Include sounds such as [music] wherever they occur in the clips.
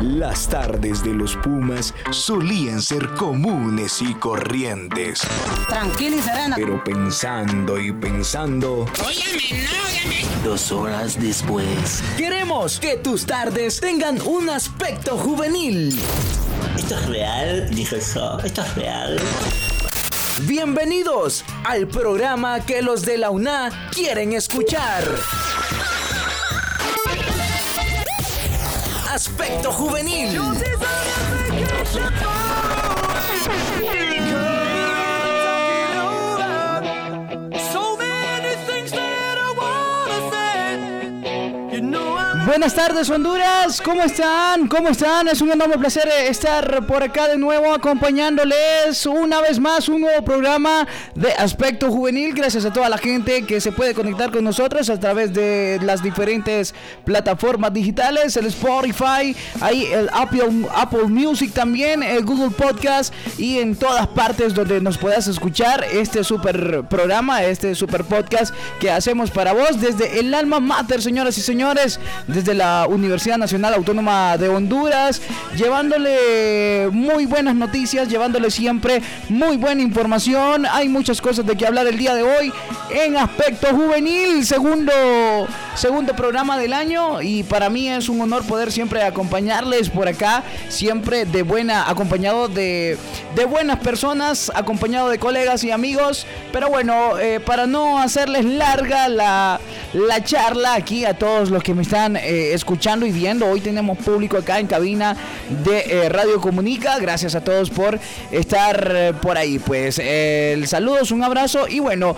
Las tardes de los Pumas solían ser comunes y corrientes. Tranquila y serena. Pero pensando y pensando, Óyame, no, óyame. Dos horas después. Queremos que tus tardes tengan un aspecto juvenil. ¿Esto es real? Dijo eso. ¿Esto es real? Bienvenidos al programa que los de la UNA quieren escuchar. Aspecto juvenil. Buenas tardes Honduras, ¿cómo están? ¿Cómo están? Es un enorme placer eh, estar por acá de nuevo acompañándoles una vez más un nuevo programa de Aspecto Juvenil. Gracias a toda la gente que se puede conectar con nosotros a través de las diferentes plataformas digitales, el Spotify, ahí el Apple, Apple Music también, el Google Podcast y en todas partes donde nos puedas escuchar este super programa, este super podcast que hacemos para vos desde el alma mater, señoras y señores desde la Universidad Nacional Autónoma de Honduras, llevándole muy buenas noticias, llevándole siempre muy buena información. Hay muchas cosas de que hablar el día de hoy en aspecto juvenil, segundo, segundo programa del año y para mí es un honor poder siempre acompañarles por acá, siempre de buena, acompañado de, de buenas personas, acompañado de colegas y amigos. Pero bueno, eh, para no hacerles larga la, la charla aquí a todos los que me están eh, escuchando y viendo. Hoy tenemos público acá en cabina de eh, Radio Comunica. Gracias a todos por estar por ahí. Pues el saludos, un abrazo y bueno,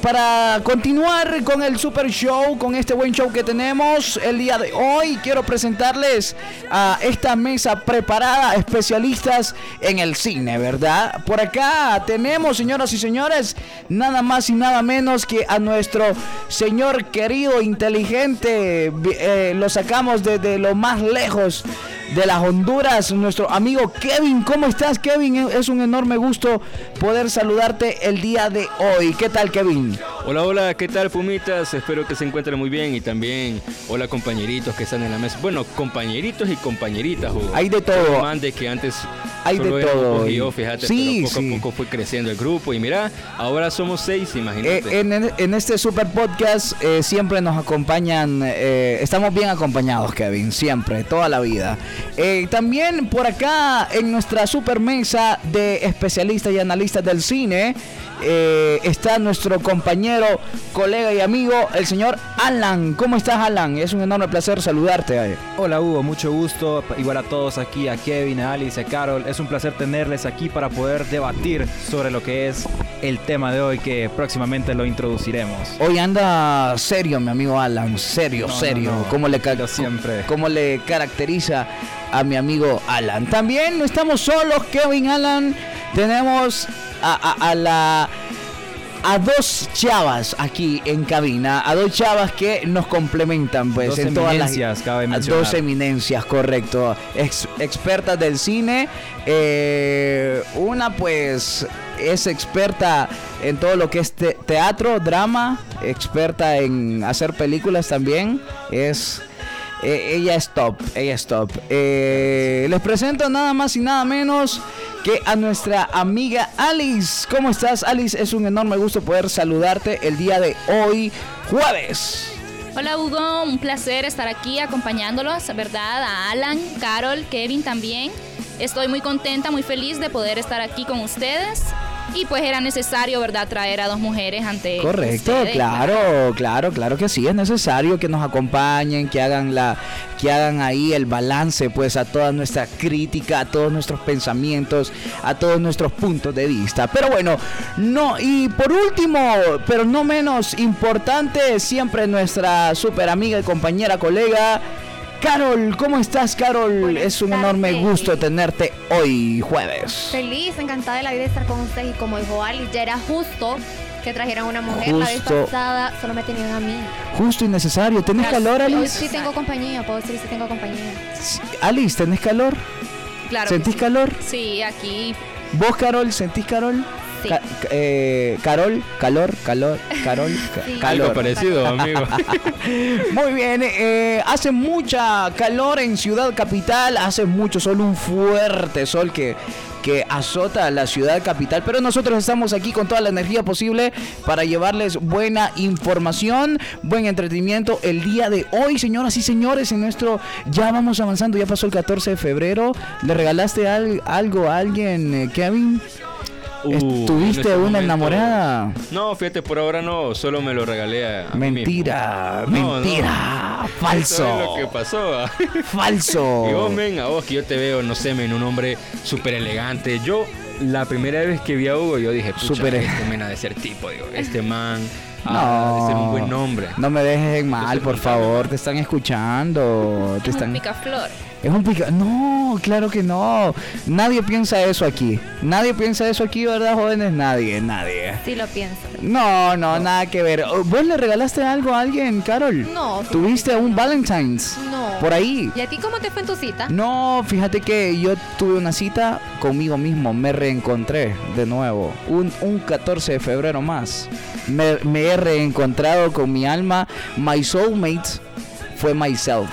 para continuar con el super show, con este buen show que tenemos el día de hoy, quiero presentarles a esta mesa preparada, especialistas en el cine, ¿verdad? Por acá tenemos, señoras y señores, nada más y nada menos que a nuestro señor querido, inteligente, eh, lo sacamos desde lo más lejos de las Honduras, nuestro amigo Kevin. ¿Cómo estás, Kevin? Es un enorme gusto poder saludarte el día de hoy. ¿Qué tal, Kevin? Hola, hola, ¿qué tal, Pumitas? Espero que se encuentren muy bien y también hola, compañeritos que están en la mesa. Bueno, compañeritos y compañeritas. Hay de todo. Mande que antes hay de todo. Yo, fíjate, sí, pero poco sí. a poco fue creciendo el grupo y mira, ahora somos seis, imagínate. Eh, en, en, este super podcast eh, siempre nos acompañan, eh, estamos bien acompañados, Kevin, siempre, toda la vida. Eh, también por acá en nuestra super mesa de especialistas y analistas del cine eh, está nuestro compañero, colega y amigo, el señor Alan. ¿Cómo estás, Alan? Es un enorme placer saludarte. Hola, Hugo, mucho gusto. Igual a todos aquí, a Kevin, a Alice, a Carol. Es un placer tenerles aquí para poder debatir sobre lo que es el tema de hoy que próximamente lo introduciremos. Hoy anda serio, mi amigo Alan, serio, No, serio. no, no. ¿Cómo le, siempre. cómo le caracteriza a mi amigo Alan? También no estamos solos, Kevin Alan. Tenemos a, a- a la a dos chavas aquí en cabina, a dos chavas que nos complementan, pues Dos en todas las cabe mencionar. dos eminencias, correcto, Ex- expertas del cine. eh, una pues es experta en todo lo que es te- teatro, drama, experta en hacer películas también. Es eh, ella es top, ella es top. Eh, les presento nada más y nada menos que a nuestra amiga Alice. ¿Cómo estás, Alice? Es un enorme gusto poder saludarte el día de hoy, jueves. Hola Hugo, un placer estar aquí acompañándolos, ¿verdad? A Alan, Carol, Kevin también. Estoy muy contenta, muy feliz de poder estar aquí con ustedes. Y pues era necesario, ¿verdad?, traer a dos mujeres ante Correcto, ustedes, claro, claro, claro que sí, es necesario que nos acompañen, que hagan la, que hagan ahí el balance, pues, a toda nuestra crítica, a todos nuestros pensamientos, a todos nuestros puntos de vista. Pero bueno, no, y por último, pero no menos importante, siempre nuestra super amiga y compañera, colega. Carol, ¿cómo estás, Carol? Buenas es un enorme tardes. gusto tenerte hoy, jueves. Feliz, encantada de la vida de estar con ustedes y como dijo Ali, ya era justo que trajeran una mujer. La vez Justo. pasada solo me tenían a mí. Justo y necesario. ¿Tenés calor, Hoy Alice? sí tengo compañía, puedo decir si tengo compañía. Alice, ¿tenés calor? Claro ¿Sentís sí. calor? Sí, aquí ¿Vos, Carol, sentís calor? Sí. Ca- ca- eh, Carol, calor, calor, Carol, [laughs] ca- Sí. Algo calor. parecido, amigo. [laughs] Muy bien, eh, hace mucha calor en Ciudad Capital, hace mucho sol, un fuerte sol que, que azota la ciudad capital, pero nosotros estamos aquí con toda la energía posible para llevarles buena información, buen entretenimiento el día de hoy, señoras y señores, en nuestro, ya vamos avanzando, ya pasó el 14 de febrero, ¿le regalaste al- algo a alguien, eh, Kevin? Uh, en ¿Tuviste este una momento- enamorada? No, fíjate, por ahora no, solo me lo regalé a, a mí Mentira, mismo. No, mentira, no. falso. Eso es lo que pasó. [laughs] Falso. Y vos, men, a vos que yo te veo, no sé, men, un hombre súper elegante. Yo, la primera vez que vi a Hugo, yo dije, Súper- este men ha de ser tipo, digo, este man No. de ser un buen hombre. No me dejes en mal, por favor. Te están escuchando. Te Es un están... picaflor. Es un pica. No, claro que no. Nadie piensa eso aquí. Nadie piensa eso aquí, ¿verdad, jóvenes? Nadie, nadie. Sí lo pienso. No, no, nada que ver. Oh, ¿Vos le regalaste algo a alguien, Carol? No, ¿Tuviste un no. Valentine's? No. Por ahí. ¿Y a ti cómo te fue en tu cita? No, fíjate que yo tuve una cita conmigo mismo, me reencontré de nuevo, un, un 14 de febrero más. Me, me he reencontrado con mi alma, my soulmate fue myself.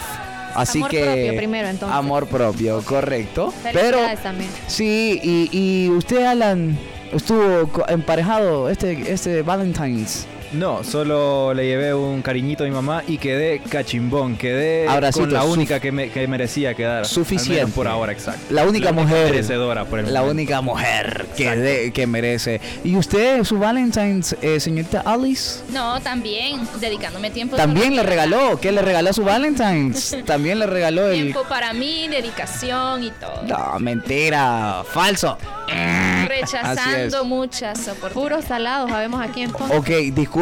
Así Amor que propio primero, entonces. amor propio, correcto. Pero también. sí, y, y usted Alan estuvo emparejado este este Valentine's. No, solo le llevé un cariñito a mi mamá y quedé cachimbón. Quedé Abracito, con la única que, me, que merecía quedar. Al Suficiente. menos por ahora, exacto. La única mujer. merecedora por el La momento. única mujer que, de- que merece. ¿Y usted, su Valentine's, eh, señorita Alice? No, también dedicándome tiempo. También le regaló. ¿Qué le regaló su Valentine's? [laughs] También le regaló el. Tiempo para mí, dedicación y todo. No, mentira. Falso. Rechazando muchas oportunidades. Puros salados, sabemos aquí entonces. Ok,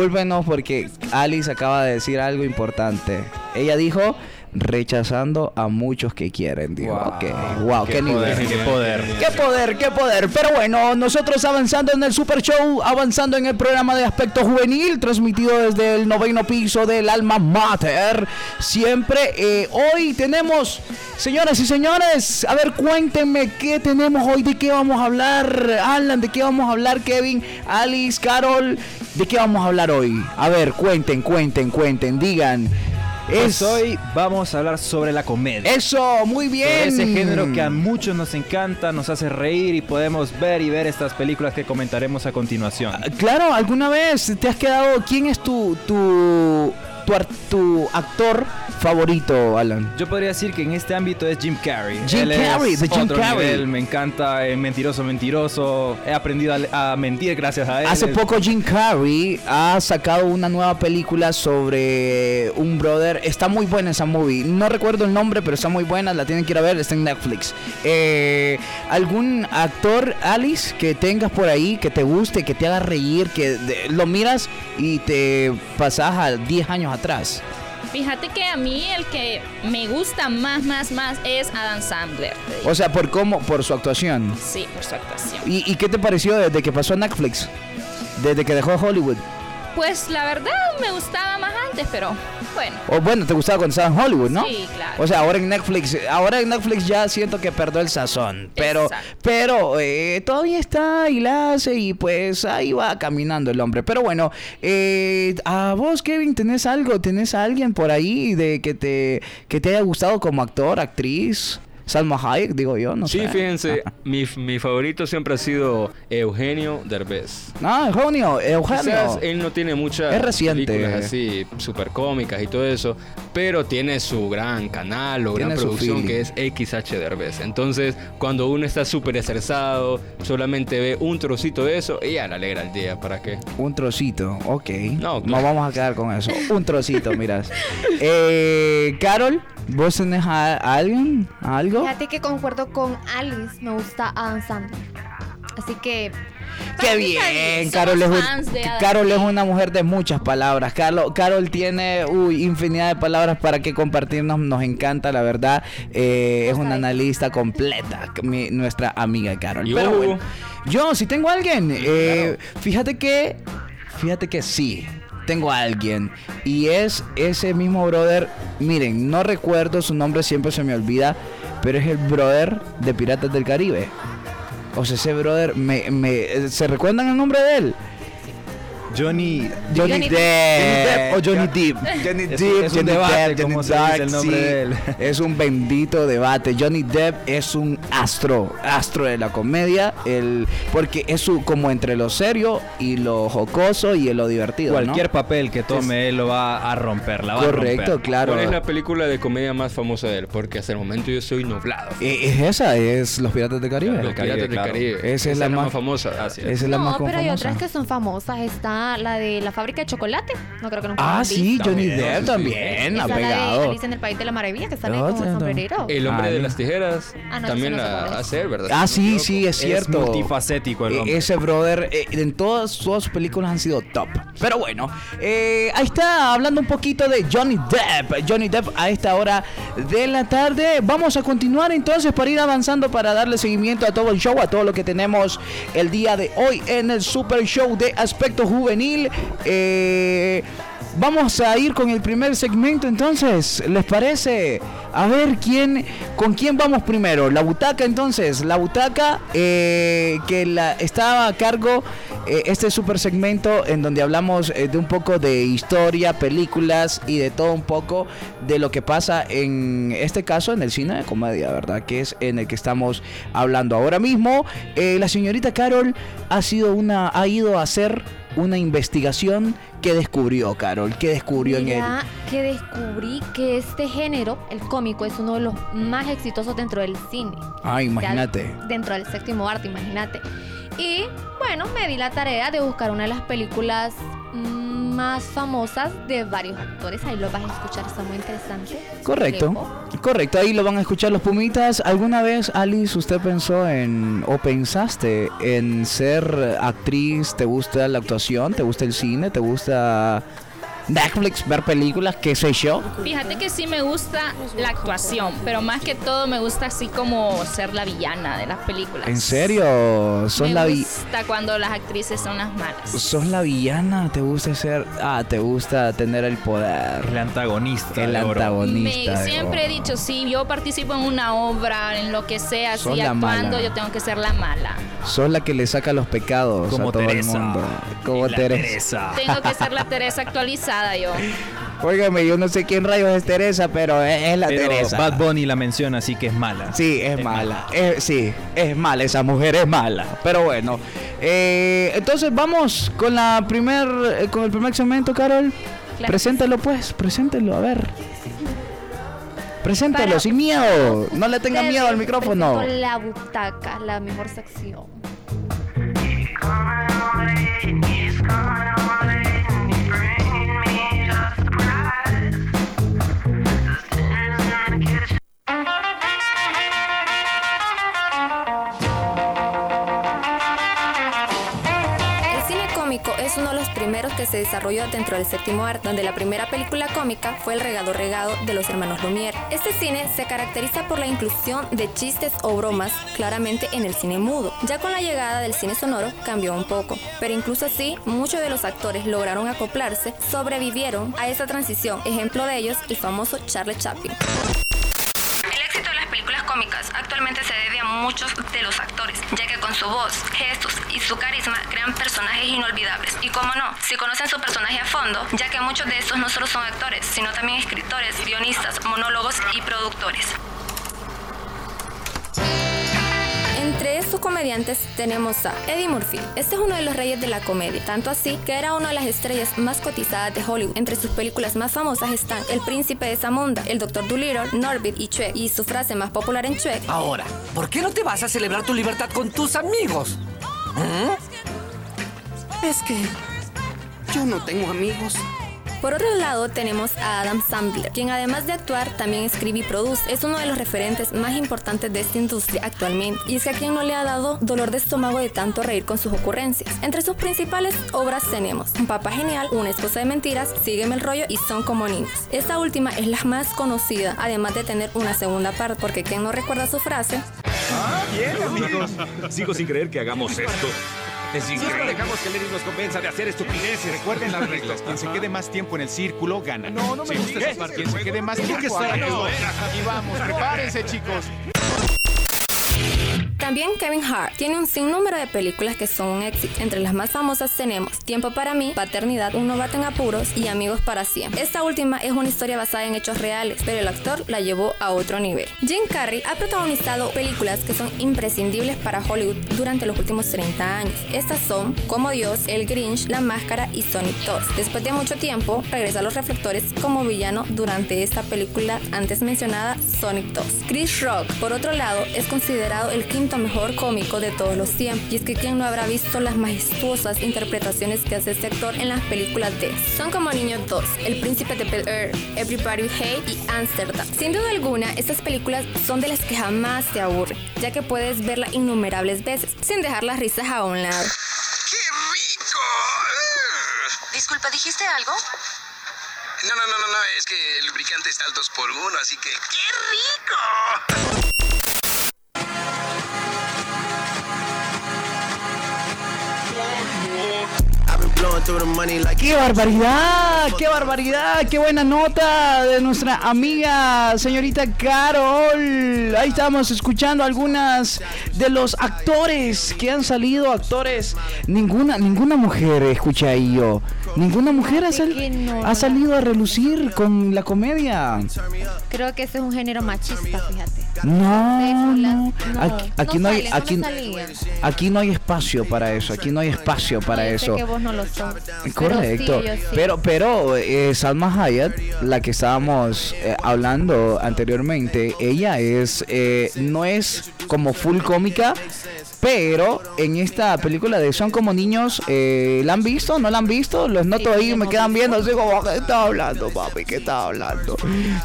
discúlpenos porque Alice acaba de decir algo importante. Ella dijo rechazando a muchos que quieren. Dijo, Wow. ok, wow, qué, Qué nivel. poder, qué poder. Qué poder, qué poder. Pero bueno, nosotros avanzando en el Super Show, avanzando en el programa de aspecto juvenil, transmitido desde el noveno piso del Alma Mater. Siempre, eh, hoy tenemos, señoras y señores, a ver, cuéntenme qué tenemos hoy, de qué vamos a hablar. Alan, de qué vamos a hablar, Kevin, Alice, Carol, de qué vamos a hablar hoy. A ver, cuenten, cuenten, cuenten, digan. Pues Es hoy vamos a hablar sobre la comedia. Eso, muy Sobre bien. ese género que a muchos nos encanta, nos hace reír y podemos ver y ver estas películas que comentaremos a continuación. Claro, ¿alguna vez te has quedado? ¿Quién es tu tu tu, actor favorito, Alan? Yo podría decir que en este ámbito es Jim Carrey. Jim Él Carrey, de Jim otro Carrey. nivel, me encanta, eh, mentiroso, mentiroso. He aprendido a, a mentir gracias a él. Hace poco Jim Carrey ha sacado una nueva película sobre un brother. Está muy buena esa movie. No recuerdo el nombre, pero está muy buena. La tienen que ir a ver. Está en Netflix. Eh, ¿Algún actor, Alice, que tengas por ahí, que te guste, que te haga reír, que de- lo miras y te pasas a 10 años atrás? Fíjate que a mí el que me gusta más, más, más es Adam Sandler. O sea, por cómo, por su actuación. Sí, por su actuación. ¿Y, y qué te pareció desde que pasó a Netflix? Desde que dejó Hollywood. Pues la verdad me gustaba más antes, pero bueno. O bueno, te gustaba cuando estaba en Hollywood, ¿no? Sí, claro. O sea, ahora en Netflix, ahora en Netflix ya siento que perdió el sazón. Pero, Exacto. pero eh, todavía está y la hace y pues ahí va caminando el hombre. Pero bueno, eh, a vos, Kevin, ¿tenés algo? ¿Tenés a alguien por ahí de que te, que te haya gustado como actor, actriz? Salma Hayek, digo yo, no Sí, sé. fíjense, [laughs] mi, mi favorito siempre ha sido Eugenio Derbez. Ah, Eugenio, Eugenio. Quizás él no tiene muchas Es reciente. películas así súper cómicas y todo eso, pero tiene su gran canal o gran Tiene producción que es XH Derbez. Entonces, cuando uno está súper estresado, solamente ve un trocito de eso y ya le alegra el día. ¿Para qué? Un trocito, ok. No, No, claro. vamos a quedar con eso. Un trocito, miras. [laughs] Eh, Carol, ¿vos tenés a, a alguien? ¿A algo? Fíjate que concuerdo con Alice, me gusta Adam Sandler. Así que ¡Qué bien! Alice, Carol es, un- Carol es una mujer de muchas palabras. Carol, Carol tiene uy, infinidad de palabras para que compartirnos. Nos encanta, la verdad. Eh, es una analista completa, mi- nuestra amiga Carol. ¿Y Pero bueno, yo, si tengo a alguien, eh, fíjate que, fíjate que sí. Tengo a alguien y es ese mismo brother. Miren, no recuerdo su nombre, siempre se me olvida, pero es el brother de Piratas del Caribe. O sea, ese brother, me, me, ¿se recuerdan el nombre de él? Johnny. Johnny, Johnny Depp. o Johnny Depp. Johnny Depp, es un Johnny debate Depp, Johnny se dice Depp, el nombre sí. de él. [laughs] Es un bendito debate. Johnny Depp es un astro, astro de la comedia, el, porque es su, como entre lo serio y lo jocoso y lo divertido. ¿no? Cualquier papel que tome, él lo va a romper. La va a Correcto, romper. claro. ¿Cuál es la película de comedia más famosa de él? Porque hasta el momento yo soy nublado. Eh, Es esa, es Los Piratas del Caribe. Los Piratas del claro. Caribe. Esa es la más- famosa. Esa es la no, más pero hay otras que son famosas. Está la de la fábrica de chocolate. No creo que no Ah, sí, Johnny Depp sí, también, ha Está la de pegado. Alicia en el País de la Maravilla, que sale No, con no, el no. sombrerero. El hombre Ah, de no. las tijeras Ah, no, también no la hace, ¿verdad? Ah, sí, sí, es cierto. Es multifacético el hombre. Ese brother, eh, en todas, todas sus películas han sido top. Pero bueno, eh, ahí está hablando un poquito de Johnny Depp. Johnny Depp a esta hora de la tarde. Vamos a continuar entonces para ir avanzando, para darle seguimiento a todo el show, a todo lo que tenemos el día de hoy en el Super Show de Aspecto Juvenil. Eh, Vamos a ir con el primer segmento entonces, ¿les parece? A ver quién, con quién vamos primero. La butaca entonces, la butaca eh, que la, estaba a cargo eh, este super segmento en donde hablamos eh, de un poco de historia, películas y de todo un poco de lo que pasa en este caso en el cine de comedia, ¿verdad? Que es en el que estamos hablando ahora mismo. La señorita Carol ha sido una, ha ido a hacer una investigación que descubrió, Carol, que descubrió en él. Que descubrí que este género, el cómico, es uno de los más exitosos dentro del cine. Ah, O sea, imagínate. Dentro del séptimo arte, imagínate. Y bueno, me di la tarea de buscar una de las películas más famosas de varios actores. Ahí lo vas a escuchar, está muy interesante. Correcto, Lepo. correcto, ahí lo van a escuchar los pumitas. ¿Alguna vez, Alice, usted pensó en o pensaste en ser actriz? ¿Te gusta la actuación? ¿Te gusta el cine? ¿Te gusta Netflix, ver películas? ¿Qué sé yo? Fíjate que sí me gusta la actuación, pero más que todo me gusta así como ser la villana de las películas. ¿En serio? ¿Sos me la, vi- gusta cuando las actrices son las malas. ¿Sos la villana? ¿Te gusta ser... Ah, te gusta tener el poder? El antagonista. El antagonista. Me, siempre he dicho, si yo participo en una obra, en lo que sea, así actuando, mala. yo tengo que ser la mala. Sos la que le saca los pecados Como a todo Teresa. el mundo. Como La Teresa. Tengo que ser la Teresa actualizada yo. Óigame, yo no sé quién rayos es Teresa, pero es, es la Pero Teresa. Bad Bunny la menciona, así que es mala. Sí, es, mala. Es- sí, es mala. Esa mujer es mala. Pero bueno. eh, entonces vamos con la primer, eh, con el primer segmento, Carol. Claro. Preséntelo pues, preséntelo, a ver. Preséntelo, Para- sin miedo. No le tenga miedo al micrófono. La butaca, la mejor sección. Es uno de los primeros que se desarrolló dentro del séptimo arte, donde la primera película cómica fue El regado regado de los hermanos Lumière. Este cine se caracteriza por la inclusión de chistes o bromas claramente en el cine mudo. Ya con la llegada del cine sonoro cambió un poco, pero incluso así muchos de los actores lograron acoplarse, sobrevivieron a esa transición. Ejemplo de ellos, el famoso Charlie Chaplin. El éxito de las películas cómicas actualmente se muchos de los actores, ya que con su voz, gestos y su carisma crean personajes inolvidables. Y como no, si conocen su personaje a fondo, ya que muchos de estos no solo son actores, sino también escritores, guionistas, monólogos y productores. Entre estos comediantes tenemos a Eddie Murphy. Este es uno de los reyes de la comedia, tanto así que era una de las estrellas más cotizadas de Hollywood. Entre sus películas más famosas están El Príncipe de Zamunda, El Doctor Dolittle, Norbit y Shrek. Y su frase más popular en Shrek Ahora, ¿por qué no te vas a celebrar tu libertad con tus amigos? ¿Mm? Es que yo no tengo amigos. Por otro lado, tenemos a Adam Sandler, quien además de actuar, también escribe y produce. Es uno de los referentes más importantes de esta industria actualmente. Y es que a quien no le ha dado dolor de estómago de tanto reír con sus ocurrencias. Entre sus principales obras tenemos Un papá genial, Una esposa de mentiras, Sígueme el rollo y Son como niños. Esta última es la más conocida, además de tener una segunda parte, porque quien no recuerda su frase, Bien, amigos. Sigo sin creer que hagamos esto. Es increíble. dejamos que Lenny nos convenza de hacer estupideces. Recuerden las reglas. Quien se quede más tiempo en el círculo gana. No, no me gusta esa Quien se quede más tiempo aquí. Aquí vamos, prepárense, chicos. También Kevin Hart tiene un sinnúmero de películas que son un éxito. Entre las más famosas tenemos Tiempo para mí, Paternidad, Un novato en apuros y Amigos para siempre. Esta última es una historia basada en hechos reales, pero el actor la llevó a otro nivel. Jim Carrey ha protagonizado películas que son imprescindibles para Hollywood durante los últimos 30 años. Estas son Como Dios, El Grinch, La Máscara y Sonic 2. Después de mucho tiempo, regresa a los reflectores como villano durante esta película antes mencionada Sonic 2. Chris Rock, por otro lado, es considerado el quinto mejor cómico de todos los tiempos. Y es que quien no habrá visto las majestuosas interpretaciones que hace este actor en las películas de Son como niños 2, El Príncipe de Bel Air, Everybody Hate y Amsterdam. Sin duda alguna, estas películas son de las que jamás te aburren, ya que puedes verla innumerables veces, sin dejar las risas a un lado. Disculpa, ¿dijiste algo? No, no, no, no, no, es que el lubricante está al 2 por 1 así que... ¡Qué rico! ¡Qué barbaridad! ¡Qué barbaridad! ¡Qué buena nota de nuestra amiga señorita Carol! Ahí estamos escuchando algunas de los actores que han salido, actores. Ninguna, ninguna mujer escucha ahí yo. Ninguna mujer ha, ha salido a relucir con la comedia. Creo que ese es un género machista, fíjate. No, no. Aquí, aquí no, hay, aquí, aquí no hay espacio para eso. Aquí no hay espacio para eso. que vos no lo sos. Correcto. Pero, pero, eh, Salma Hayat, la que estábamos eh, hablando anteriormente, ella es eh, no es como full cómica, pero en esta película de Son como niños, eh, ¿la han visto? ¿No la han visto? Los noto ahí y me quedan viendo así como, ¿qué está hablando, papi? ¿Qué está hablando?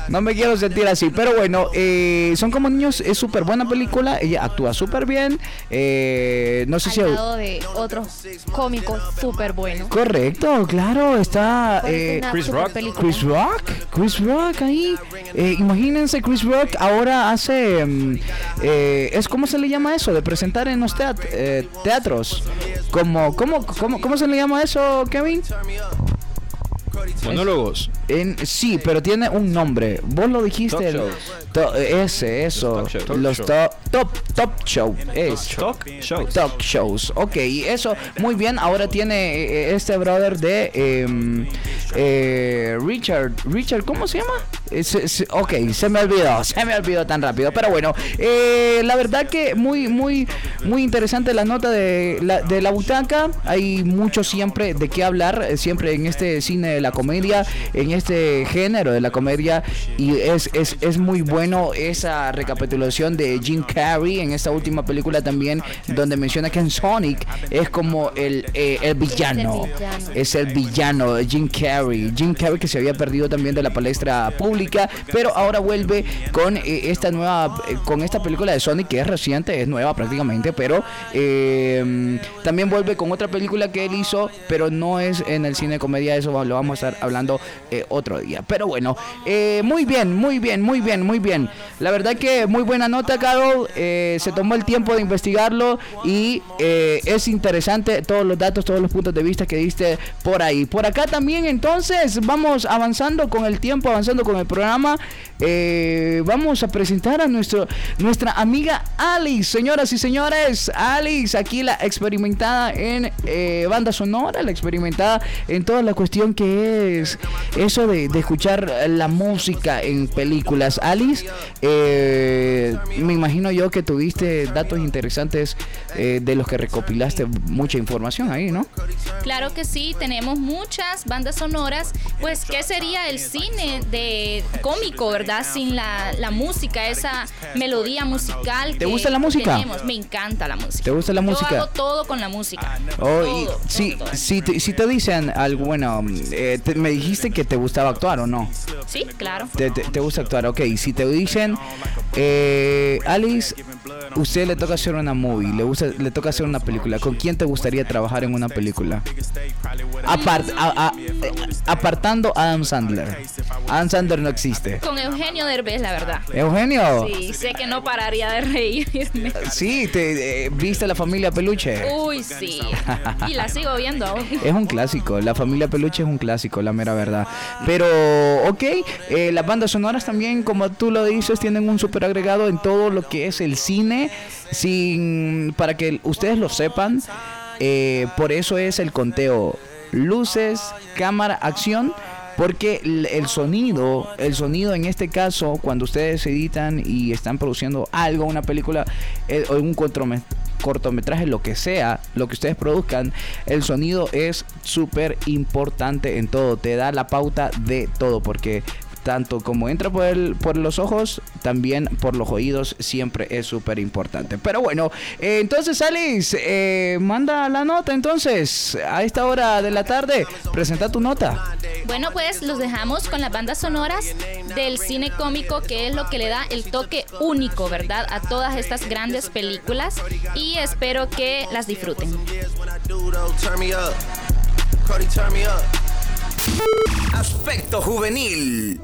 No me quiero sentir así, pero bueno, eh, Son como niños es súper buena película, ella actúa súper bien. Eh, no sé Al si... lado de otros cómicos súper buenos. Correcto, claro, está una Chris Rock. película. Chris Rock, Chris Rock ahí. Eh, imagínense, Chris Rock ahora hace, mm, eh, es cómo se le llama eso, de presentar en teat- eh, teatros. Como, ¿cómo, cómo, ¿Cómo se le llama eso, Kevin? Monólogos. En, sí, pero tiene un nombre. Vos lo dijiste. Talk to- ese, eso. Los talk to- top, top show. Es. Talk shows. Talk shows. Ok, eso, muy bien. Ahora tiene eh, este brother de em, eh, Richard. Richard, ¿cómo se llama? Eh, ok, se me olvidó. Se me olvidó tan rápido. Pero bueno, eh, la verdad que muy, muy, muy interesante la nota de la, de la butaca. Hay mucho siempre de qué hablar. eh, Siempre en este cine de la comedia, en este género de la comedia. Y es, es, es muy bueno esa recapitulación de Jim Carrey en esta última película también, donde menciona que en Sonic es como el, eh, el villano. Es el villano, Jim Carrey. Jim Carrey que se había perdido también de la palestra pública, pero ahora vuelve con eh, esta nueva, con esta película de Sonic que es reciente, es nueva prácticamente, pero eh, también vuelve con otra película que él hizo, pero no es en el cine comedia, eso lo vamos a estar hablando eh, otro día. Pero bueno, eh, muy bien, muy bien, muy bien, muy bien. La verdad que muy buena nota, Carol. eh, se tomó el tiempo de investigarlo y es interesante todos los datos, todos los puntos de vista que diste por ahí. Por acá también, entonces, vamos avanzando con el tiempo, avanzando con el programa. Vamos a presentar a nuestro, nuestra amiga Alice, señoras y señores. Alice, aquí la experimentada en eh, banda sonora, la experimentada en toda la cuestión que es eso de, de escuchar la música en películas. Alice, eh, me imagino yo que tuviste datos interesantes eh, de los que recopilaste mucha información ahí, ¿no? Claro que sí, tenemos muchas bandas sonoras. Pues, ¿qué sería el cine de cómico, verdad? Sin la, la música, esa melodía musical. ¿Te que gusta la música? tenemos. Me encanta la música. ¿Te gusta la música? Yo hago todo con la música. Oh, y si, si, te, si te dicen algo, bueno, eh, te- me dijiste que te gustaba actuar o no. Sí, claro. Te, te- te gusta actuar, ok. Si te dicen, eh, Alice, usted le toca hacer una movie, le, gusta, le toca hacer una película, ¿con quién te gustaría trabajar en una película? Apart- a- a- eh, apartando Adam Sandler. Adam Sandler no existe. Con Eugenio Derbez, la verdad. Eugenio. Sí, sé que no pararía de reírme. Sí, te eh, viste la familia Peluche. Uy, sí. Y la sigo viendo aún. Es un clásico, la familia Peluche es un clásico, la mera verdad. Pero, ok, eh, las bandas sonoras también, como tú lo dices, tienen un super agregado en todo lo que es el cine, sin para que ustedes lo sepan. eh, por eso es el conteo luces, cámara, acción. Porque el, sonido, el sonido en este caso, cuando ustedes editan y están produciendo algo, una película eh, o un cortometraje, lo que sea, lo que ustedes produzcan, el sonido es súper importante en todo. Te da la pauta de todo, porque tanto como entra por, el- por los ojos, también por los oídos siempre es súper importante. Pero bueno, eh, entonces Alice, eh, manda la nota entonces a esta hora de la tarde. Presenta tu nota. Bueno, pues los dejamos con las bandas sonoras del cine cómico, que es lo que le da el toque único, ¿verdad? A todas estas grandes películas. Y espero que las disfruten. Aspecto juvenil.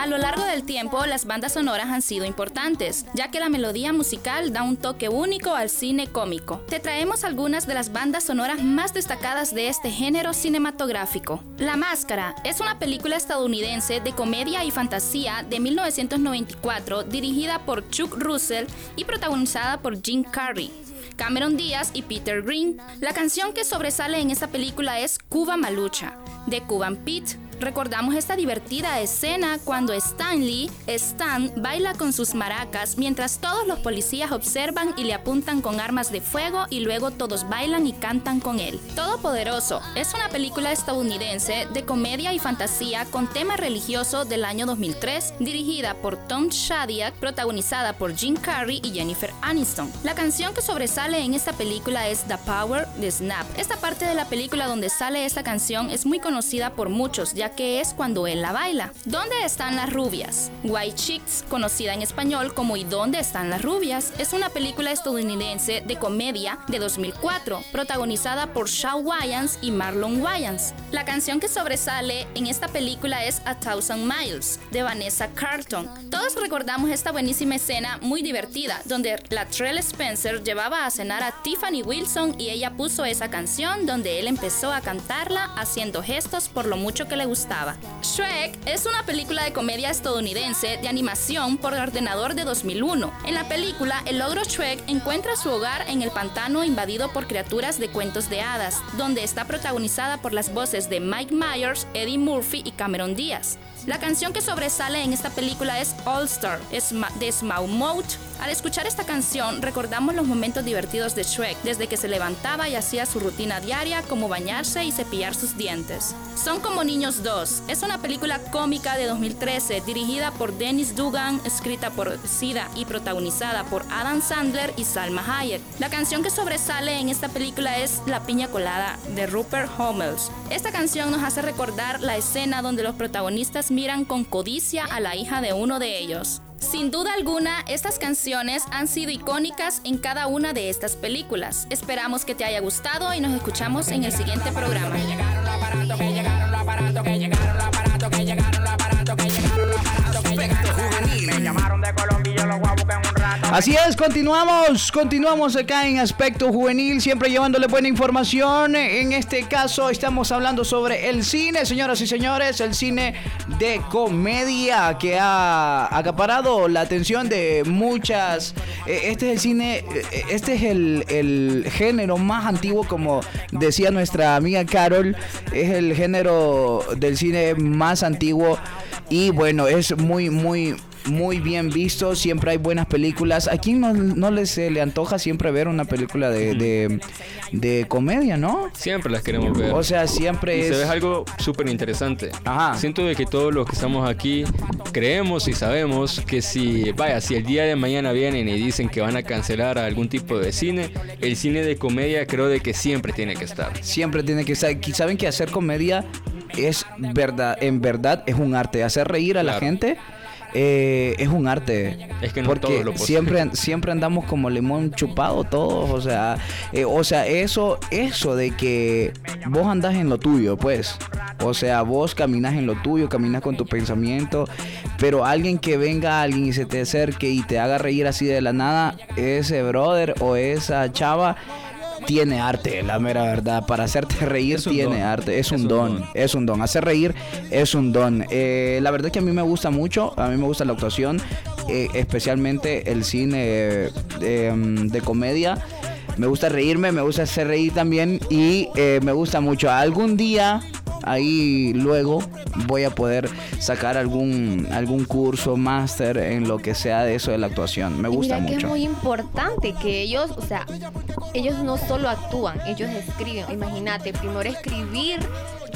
A lo largo del tiempo, las bandas sonoras han sido importantes, ya que la melodía musical da un toque único al cine cómico. Te traemos algunas de las bandas sonoras más destacadas de este género cinematográfico. La Máscara es una película estadounidense de comedia y fantasía de 1994 dirigida por Chuck Russell y protagonizada por Jim Carrey. Cameron Díaz y Peter Green. La canción que sobresale en esta película es Cuba Malucha, de Cuban Pete. Recordamos esta divertida escena cuando Stanley, Stan, baila con sus maracas mientras todos los policías observan y le apuntan con armas de fuego y luego todos bailan y cantan con él. Todopoderoso es una película estadounidense de comedia y fantasía con tema religioso del año 2003, dirigida por Tom Shadyac, protagonizada por Jim Carrey y Jennifer Aniston. La canción que sobresale en esta película es The Power de Snap. Esta parte de la película donde sale esta canción es muy conocida por muchos, ya que es cuando él la baila. ¿Dónde están las rubias? White Chicks, conocida en español como ¿Y dónde están las rubias? Es una película estadounidense de comedia de 2004, protagonizada por Shawn Wayans y Marlon Wayans. La canción que sobresale en esta película es A Thousand Miles, de Vanessa Carlton. Todos recordamos esta buenísima escena muy divertida, donde la Trell Spencer llevaba a cenar a Tiffany Wilson y ella puso esa canción donde él empezó a cantarla haciendo gestos por lo mucho que le gustaba. Shrek es una película de comedia estadounidense de animación por ordenador de 2001. En la película, el ogro Shrek encuentra su hogar en el pantano invadido por criaturas de cuentos de hadas, donde está protagonizada por las voces de Mike Myers, Eddie Murphy y Cameron Díaz. La canción que sobresale en esta película es All Star Sma- de Smallmouth. Al escuchar esta canción recordamos los momentos divertidos de Shrek, desde que se levantaba y hacía su rutina diaria como bañarse y cepillar sus dientes. Son como Niños 2 es una película cómica de 2013 dirigida por Dennis Dugan, escrita por Sida y protagonizada por Adam Sandler y Salma Hayek. La canción que sobresale en esta película es La piña colada de Rupert Hummels. Esta canción nos hace recordar la escena donde los protagonistas miran con codicia a la hija de uno de ellos. Sin duda alguna, estas canciones han sido icónicas en cada una de estas películas. Esperamos que te haya gustado y nos escuchamos en el siguiente programa. Así es, continuamos, continuamos acá en Aspecto Juvenil, siempre llevándole buena información. En este caso estamos hablando sobre el cine, señoras y señores, el cine de comedia que ha acaparado la atención de muchas. eh, Este es el cine, eh, este es el, el género más antiguo, como decía nuestra amiga Carol, es el género del cine más antiguo y bueno, es muy, muy muy bien visto, siempre hay buenas películas. ¿A quién no, no les le antoja siempre ver una película de, de, de comedia, no? Siempre las queremos ver. O sea, siempre Y es... se ve algo súper interesante. Siento de que todos los que estamos aquí creemos y sabemos que si, vaya, si el día de mañana vienen y dicen que van a cancelar algún tipo de cine, el cine de comedia creo de que siempre tiene que estar. Siempre tiene que estar. Saben que hacer comedia es verdad, en verdad es un arte. Hacer reír a la gente eh, es un arte. Es que no porque lo siempre, siempre andamos como limón chupado todos, o sea, eh, o sea, eso, eso de que vos andás en lo tuyo, pues. O sea, vos caminas en lo tuyo, caminas con tu pensamiento, pero alguien que venga, alguien y se te acerque y te haga reír así de la nada, ese brother o esa chava tiene arte, la mera verdad. Para hacerte reír tiene don. arte. Es, Es un, don, don. Es un don. Hacer reír es un don. Eh, la verdad es que a mí me gusta mucho. A mí me gusta la actuación. eh, especialmente el cine eh, de, mm, de comedia. Me gusta reírme, me gusta hacer reír también. Y me gusta mucho. Algún día ahí luego voy a poder sacar algún algún curso, máster en lo que sea de eso de la actuación. Me Y gusta que mucho. es muy importante que ellos, o sea, ellos no solo actúan, ellos escriben. Imagínate, primero escribir.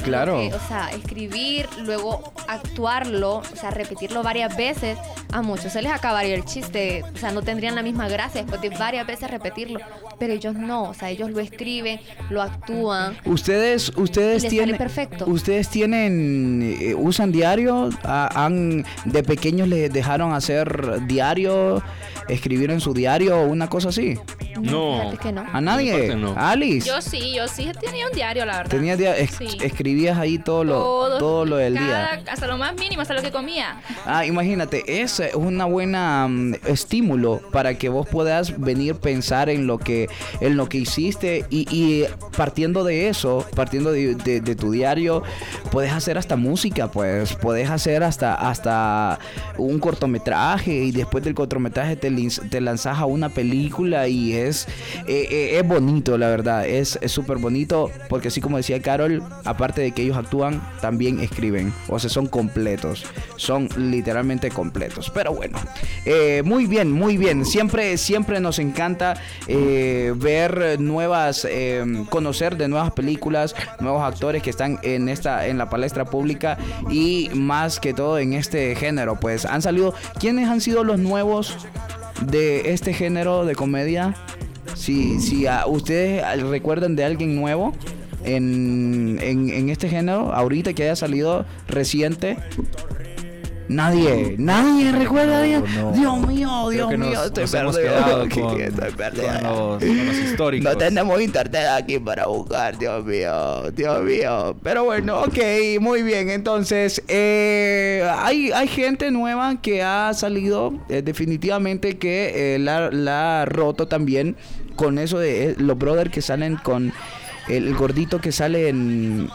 Claro. que- o sea, escribir, luego actuarlo, o sea, repetirlo varias veces. A muchos se les acabaría el chiste, o sea, no tendrían la misma gracia después de varias veces repetirlo. Pero ellos no, o sea, ellos lo escriben, lo actúan. Ustedes, ustedes Y les sale tienen, perfecto. ustedes tienen, eh, usan diario, Ah, han, de pequeños les dejaron hacer diario, escribir en su diario o una cosa así. No. Fíjate que no. A nadie. No. Alice. Yo sí, yo sí tenía un diario, la verdad. Tenía dia- es- Sí. Escribías ahí todo lo, Todo, todo lo del cada- día. Hasta lo más mínimo, hasta lo que comía. Ah, imagínate, es una buena mm, estímulo para que vos puedas venir pensar en lo que en lo que hiciste y, y partiendo de eso, partiendo de, de- de tu diario, puedes hacer hasta música, pues, puedes hacer hasta hasta un cortometraje y después del cortometraje te, te lanzas a una película y es eh, eh, es bonito, la verdad, es es súper bonito porque así como decía Carol, aparte que ellos actúan, también escriben, o sea, son completos, son literalmente completos. Pero bueno, eh, muy bien, muy bien. Siempre, siempre nos encanta eh, ver nuevas, eh, conocer de nuevas películas, nuevos actores que están en esta, en la palestra pública y más que todo en este género. Pues han salido, ¿quiénes han sido los nuevos de este género de comedia? Si, si a ustedes recuerdan de alguien nuevo en, en, en este género, ahorita que haya salido reciente. Nadie, nadie recuerda. Dios, Dios mío, Dios que nos- mío, estoy perdido. [laughs] con- estoy perdido. con los- con los históricos. No tenemos internet aquí para buscar, Dios mío, Dios mío. Pero bueno, ok, muy bien. Entonces, eh, hay, hay gente nueva que ha salido, eh, definitivamente que eh, la, la ha roto también con eso de eh, los brothers que salen con el, gordito que sale en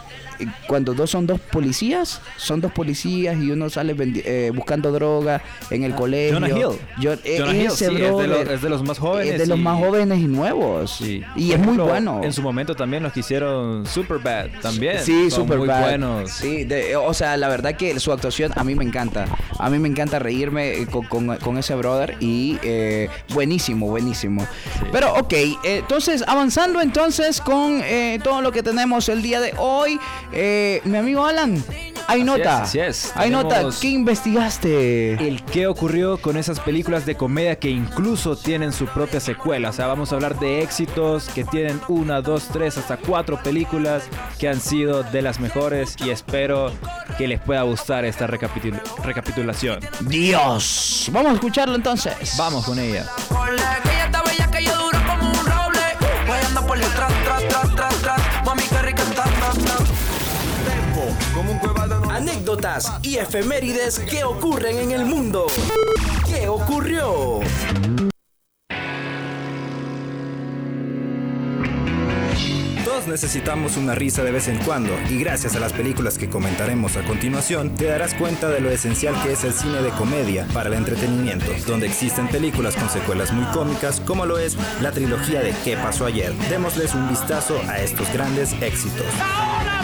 cuando dos son dos policías, son dos policías y uno sale eh, buscando droga en el colegio. Jonah Hill. Yo- eh, Jonah Hill, ese sí, es de, los, es de los más jóvenes. es de los y- más jóvenes y nuevos. Y Por es muy bueno. En su momento también los que hicieron Superbad también. Sí, son super muy bad. buenos. Sí, de- o sea, la verdad que su actuación a mí me encanta. A mí me encanta reírme eh, con, con- con ese brother y eh, buenísimo, buenísimo. Pero ok, eh, entonces avanzando entonces con eh, todo lo que tenemos el día de hoy, eh, mi amigo Alan, hay nota. Así es, así es. Hay nota. ¿Qué investigaste? El qué ocurrió con esas películas de comedia que incluso tienen su propia secuela. O sea, vamos a hablar de éxitos que tienen una, dos, tres, hasta cuatro películas que han sido de las mejores y espero que les pueda gustar esta recapitul- recapitulación. Dios. Vamos a escucharlo entonces. Vamos con ella. Ole, que ella está Anécdotas y efemérides que ocurren en el mundo. ¿Qué ocurrió? Todos necesitamos una risa de vez en cuando y gracias a las películas que comentaremos a continuación te darás cuenta de lo esencial que es el cine de comedia para el entretenimiento, donde existen películas con secuelas muy cómicas como lo es la trilogía de ¿Qué pasó ayer? Démosles un vistazo a estos grandes éxitos. ¡Ahora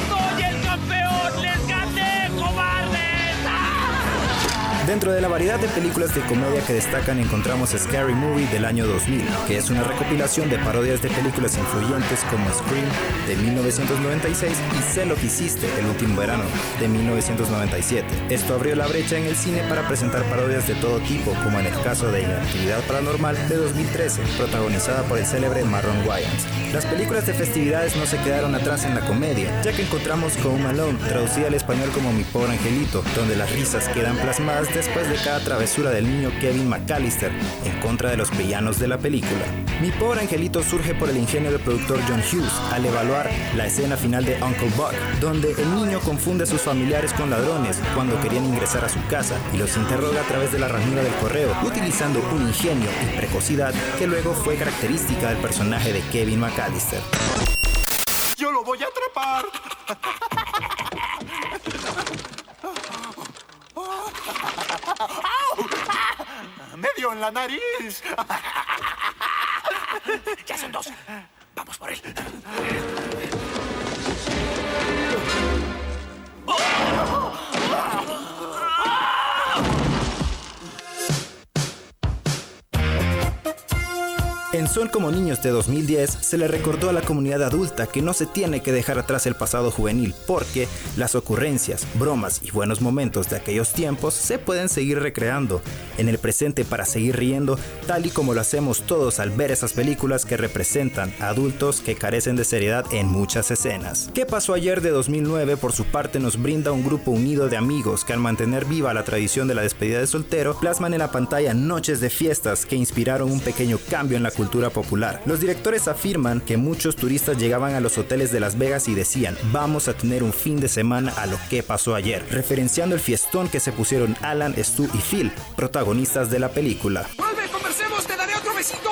Dentro de la variedad de películas de comedia que destacan encontramos Scary Movie del año 2000, que es una recopilación de parodias de películas influyentes como Scream de 1996 y Sé lo que hiciste el último verano de 1997. Esto abrió la brecha en el cine para presentar parodias de todo tipo, como en el caso de Inactividad Paranormal de 2013, protagonizada por el célebre Marron Wayans. Las películas de festividades no se quedaron atrás en la comedia, ya que encontramos Home Alone, traducida al español como Mi pobre angelito, donde las risas quedan plasmadas después de cada travesura del niño Kevin McAllister en contra de los villanos de la película. Mi pobre angelito surge por el ingenio del productor John Hughes al evaluar la escena final de Uncle Buck, donde el niño confunde a sus familiares con ladrones cuando querían ingresar a su casa y los interroga a través de la ranura del correo, utilizando un ingenio y precocidad que luego fue característica del personaje de Kevin McAllister. ¡Yo lo voy a atrapar! [laughs] ¡Me dio en la nariz! [laughs] Ya son dos. Vamos por él. En Son como Niños de 2010 se le recordó a la comunidad adulta que no se tiene que dejar atrás el pasado juvenil porque las ocurrencias, bromas y buenos momentos de aquellos tiempos se pueden seguir recreando en el presente para seguir riendo tal y como lo hacemos todos al ver esas películas que representan a adultos que carecen de seriedad en muchas escenas. ¿Qué pasó ayer de 2009 por su parte nos brinda un grupo unido de amigos que al mantener viva la tradición de la despedida de soltero plasman en la pantalla noches de fiestas que inspiraron un pequeño cambio en la cultura popular. Los directores afirman que muchos turistas llegaban a los hoteles de Las Vegas y decían, vamos a tener un fin de semana a lo que pasó ayer, referenciando el fiestón que se pusieron Alan, Stu y Phil, protagonistas de la película. ¡Vuelve, conversemos! ¡Te daré otro besito!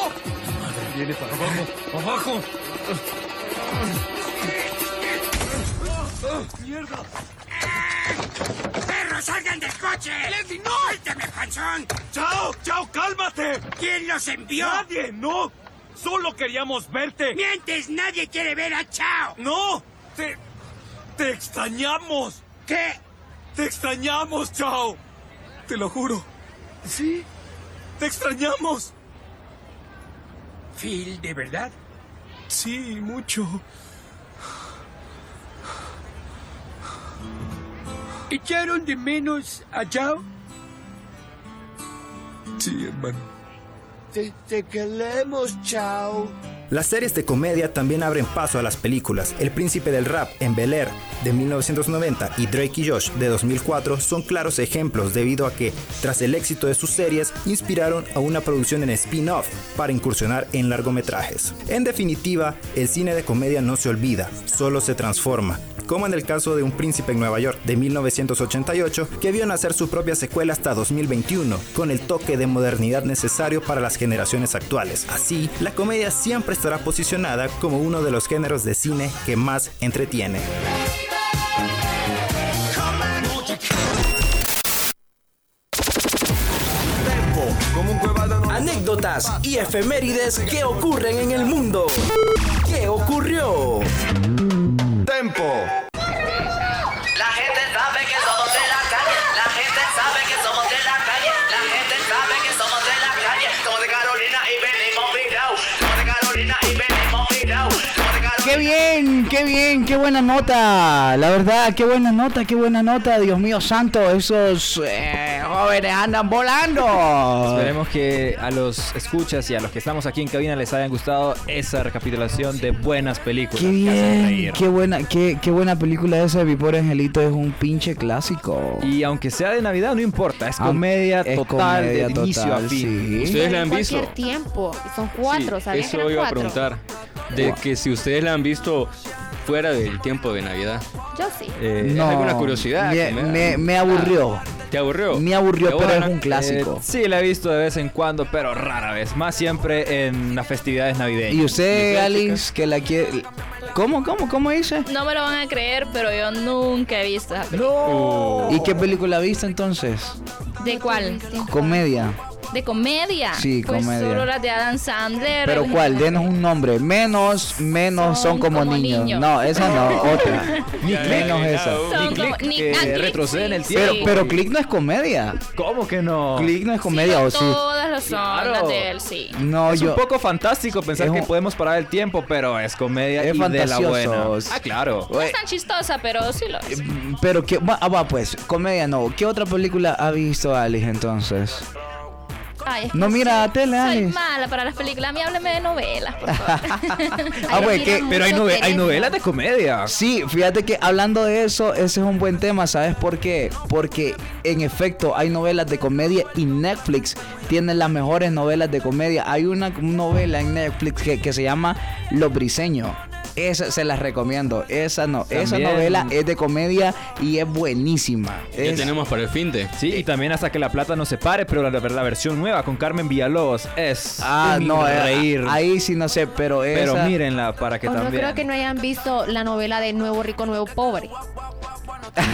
Viene para abajo, abajo. ¡Mierda! ¡Perros, salgan del coche! ¡Leslie, no! ¡Suéltame, panzón! ¡Chao, chao, cálmate! ¿Quién los envió? ¡Nadie, no! ¡Solo queríamos verte! ¡Mientes! ¡Nadie quiere ver a Chao! ¡No! ¡Te... te extrañamos! ¿Qué? ¡Te extrañamos, Chao! Te lo juro. Sí, te extrañamos. ¿Phil, de verdad? Sí, mucho. ¿Echaron de menos a Chao? Sí, hermano. Te, te queremos, Chao. Las series de comedia también abren paso a las películas. El Príncipe del Rap en Bel Air de 1990 y Drake y Josh de 2004 son claros ejemplos debido a que, tras el éxito de sus series, inspiraron a una producción en spin-off para incursionar en largometrajes. En definitiva, el cine de comedia no se olvida, solo se transforma como en el caso de Un Príncipe en Nueva York de 1988, que vio nacer su propia secuela hasta 2021, con el toque de modernidad necesario para las generaciones actuales. Así, la comedia siempre estará posicionada como uno de los géneros de cine que más entretiene. Anécdotas y efemérides que ocurren en el mundo. ¿Qué ocurrió? Tempo. La gente sabe que somos de la calle. La gente sabe que somos de la calle. La gente sabe que somos de la calle. Somos de Carolina y venimos virados. Somos de Carolina y venimos Carolina. Qué bien, qué bien, qué buena nota. La verdad, qué buena nota, qué buena nota. Dios mío santo, esos eh, jóvenes andan volando. Esperemos que a los escuchas y a los que estamos aquí en cabina les hayan gustado esa recapitulación de buenas películas. Qué bien, qué buena, qué, qué buena película esa de Mi Pobre Angelito. Es un pinche clásico. Y aunque sea de Navidad, no importa, es comedia es total comedia de inicio a total, fin. sí. ¿Ustedes la han visto? Cualquier tiempo. Son cuatro, Sí, ¿sabías que Eso eran iba a cuatro? preguntar. De que si ustedes la han visto fuera del tiempo de Navidad. Yo sí. Eh, No, es alguna curiosidad. me- me- me aburrió. ¿Te aburrió? Me aburrió, ¿Te pero es aburre? un clásico. Eh, sí, la he visto de vez en cuando, pero rara vez. Más siempre en las festividades navideñas. ¿Y usted, Alice, que la quiere... ¿Cómo, cómo, cómo dice? No me lo van a creer, pero yo nunca he visto esa película. Oh. ¿Y qué película viste entonces? ¿De cuál? Comedia. ¿De comedia? Sí, pues comedia. solo las de Adam Sandler. ¿Pero cuál? Denos un nombre. Menos, menos son, Son como, como niños. niños. No, esa no, [laughs] otra. menos esa. Son Ni como- Click, ni- que ah, Click retrocede en el sí. Pero, tiempo. pero Click no es comedia. ¿Cómo que no? Click no es comedia, ¿o sí? Todas lo son Claro. las de él, sí. No, es yo... un poco fantástico pensar Es que podemos parar el tiempo, pero es comedia Es y de la buena. Ah, claro. No es tan chistosa, pero sí lo es. Pero que... Va, ah, va, pues, comedia no. ¿Qué otra película ha visto Alice entonces? Ay, es que No mira soy- tele, Soy mala para las películas. A mí hábleme de novelas, por favor. [laughs] Ah, que- Pero hay, nove- hay novelas de comedia. Sí, fíjate que hablando de eso, ese es un buen tema, ¿sabes por qué? Porque en efecto hay novelas de comedia y Netflix tiene las mejores novelas de comedia. Hay una novela en Netflix que, que se llama Los Briseños. Esa se las recomiendo. Esa no, esa También. novela es de comedia y es buenísima. Ya Es- tenemos para el fin de. Sí, y también hasta que la plata no se pare, pero la, la versión nueva con Carmen Villalobos es Ah, no, eh, reír. ahí sí no sé, pero pero esa- mírenla para que O no también. creo que no hayan visto la novela de Nuevo Rico, Nuevo Pobre.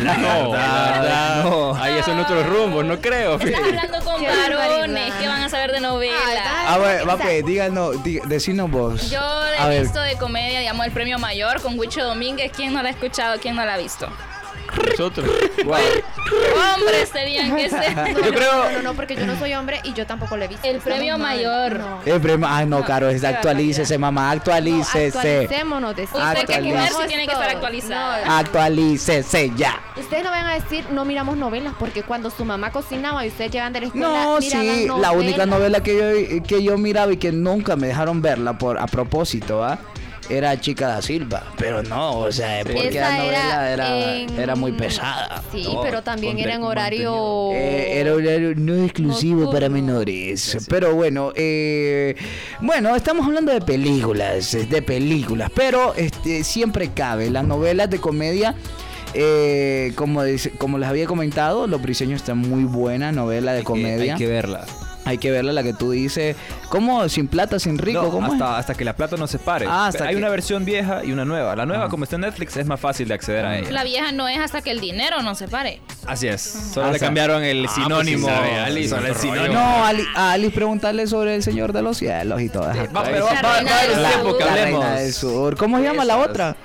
No, [laughs] no. Ahí son otros rumbos, no creo. Estás hablando con Qué varones que van a saber de novelas. A ver, va, pues, díganos, dí- decinos vos. Yo he visto de comedia, digamos, el premio mayor con Huicho Domínguez. ¿Quién no la ha escuchado? ¿Quién no la ha visto? Nosotros. [laughs] Hombres tenían que ser. [laughs] No, no, no, no, no, porque yo no soy hombre y yo tampoco lo he visto. El premio mayor. No. el premio- Ay, no, Caro, es actualícese, mamá, No, actualícese. actualicémonos. Usted que es mujer Actualiza. sí tiene que estar actualizada. Actualícese ya. Ustedes no van a decir no miramos novelas porque cuando su mamá cocinaba y ustedes llegan de la escuela No, sí, la única novela que yo, que yo miraba y que nunca me dejaron verla por a propósito, ¿ah? Era Chica da Silva, pero no, o sea, porque Esa la novela era, en- era muy pesada. Sí, No, pero también era en horario Eh, era horario no exclusivo para menores. Pero bueno, eh, bueno, estamos hablando de películas, de películas, pero este, siempre cabe. Las novelas de comedia, eh, como, dice- como les había comentado, Los Briseños está muy buena novela de Hay que- comedia. hay que verla. Hay que verla, la que tú dices. ¿Cómo? Sin plata, sin rico. No, ¿Cómo es? hasta, hasta que la plata no se pare. Ah, hasta Hay que- una versión vieja y una nueva. La nueva, como está en Netflix, es más fácil de acceder a ella. La vieja no es hasta que el dinero no se pare. Así es. Solo Ah, le cambiaron el Ah, pues sí sinónimo. sabe, Ali, Solo el sinónimo. No, Ali- a Alice preguntarle sobre el Señor de los Cielos y todo. eso. Va, pero va, va- va a haber un tiempo que La hablemos. Del Sur. ¿Cómo se llama la otra?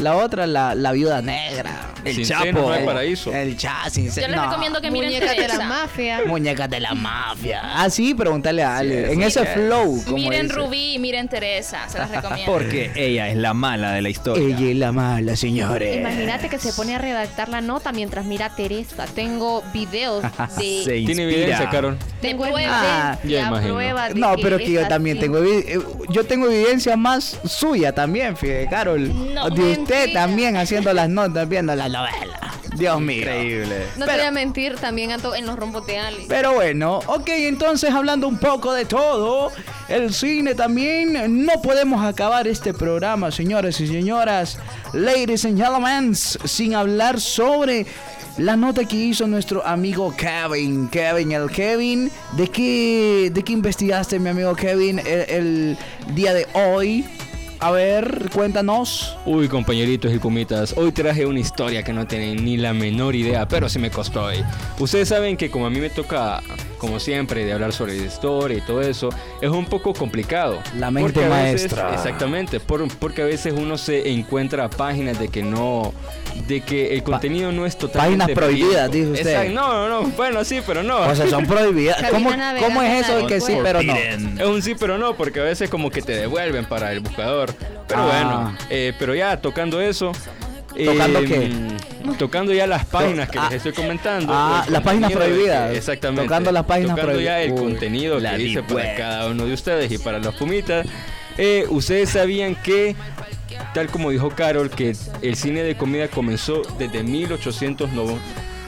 La otra, la, la viuda negra. El Sin Chapo. seno no hay El- paraíso. El chasis. Yo les no. recomiendo que miren muñecas de la mafia. Muñecas de la mafia. Ah, sí, pregúntale a Ale. Sí, en ese flow. como Miren dice. Rubí y miren Teresa. Se las recomiendo. Porque ella es la mala de la historia. Ella es la mala, señores. Imagínate que se pone a redactar la nota mientras mira a Teresa. Tengo videos [laughs] Se de Tiene inspira. evidencia, Carol. tengo Ah, ya evidencia, imagino. prueba de No, pero que yo también así. tengo eh, yo tengo evidencia más suya también, fíjate, Carol. No, de usted también haciendo las notas, viendo la novela. Dios mío. Increíble. No te voy a mentir, también ando en los Ali. Pero bueno, ok, entonces hablando un poco de todo, el cine también, no podemos acabar este programa, señores y señoras, ladies and gentlemen, sin hablar sobre la nota que hizo nuestro amigo Kevin. Kevin, el Kevin, ¿de qué, de qué investigaste, mi amigo Kevin, el, el día de hoy? A ver, cuéntanos. Uy, compañeritos y pumitas, hoy traje una historia que no tienen ni la menor idea, pero sí me costó hoy. Ustedes saben que como a mí me toca, como siempre, de hablar sobre la historia y todo eso, es un poco complicado. La mente veces- maestra. exactamente, por- porque a veces uno se encuentra páginas de que no, de que el contenido no es totalmente páginas prohibidas, dice usted. Exacto, No, no, no, bueno, sí, pero no. O sea, son prohibidas. [laughs] ¿Cómo, cómo es eso de que sí, pero no? Es un sí, pero no, porque a veces como que te devuelven para el buscador. Pero Ah. bueno, eh, pero ya tocando eso. ¿Tocando eh, qué? Tocando ya las páginas que ah, les estoy comentando. ah, el las páginas prohibidas. exactamente. Tocando las páginas Tocando ya el prohibidas. Uy, contenido que hice para web. cada uno de ustedes y para los pumitas. Eh, ustedes sabían que, tal como dijo Carol, que el cine de comedia comenzó desde 1809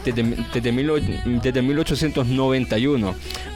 desde, desde, mil o- desde 1891.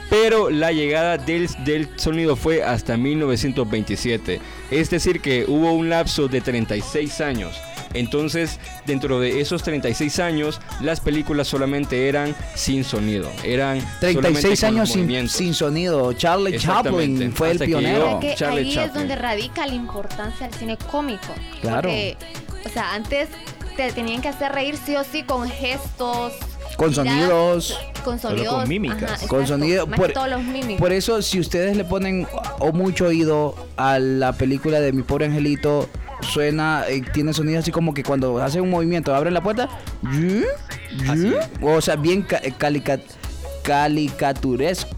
Pero la llegada del, del sonido fue hasta 1927. Es decir, que hubo un lapso de 36 años. Entonces, dentro de esos 36 años, las películas solamente eran sin sonido. Eran 36 solamente con años sin, sin sonido. Charlie. Chaplin fue el pionero. que Charlie ahí es Chaplin. donde radica la importancia del cine cómico. Claro. Porque, o sea, antes te tenían que hacer reír sí o sí con gestos. Con sonidos. Con sonidos. con mímicas. ajá, Con sonido. Por, que todos los mímicos. por eso, si ustedes le ponen o mucho oído a la película de Mi Pobre Angelito, suena, eh, tiene sonido así como que cuando hace un movimiento, abren la puerta. ¿y? ¿y? O sea, bien ca- calica- calicaturesco.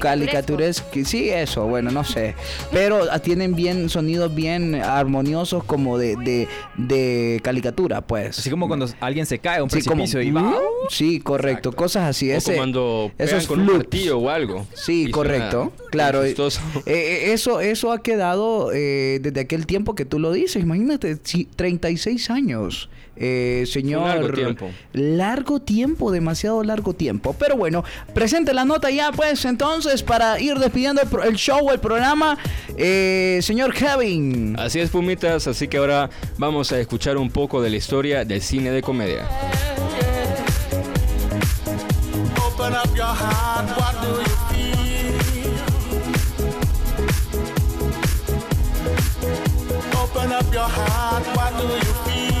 Caricaturesco. Sí, eso, bueno, no sé. Pero tienen bien sonidos bien armoniosos como de, de, de caricatura, pues. Así como cuando alguien se cae a un Sí, como- precipicio y va. Sí, correcto, cosas así. O Ese, cuando eso es con un martillo o algo. Sí, correcto. suena Claro. eh, [laughs] eh, eso, eso ha quedado eh, desde aquel tiempo que tú lo dices. Imagínate, si- 36 años. Eh, señor. largo tiempo. Largo tiempo, demasiado largo tiempo. Pero bueno, presente la nota ya, pues, entonces, para ir despidiendo el, pro- el show, el programa. Eh, señor Kevin. Así es, Pumitas, así que ahora vamos a escuchar un poco de la historia del cine de comedia. Open up your heart, what do you feel? Open up your heart, what do you feel?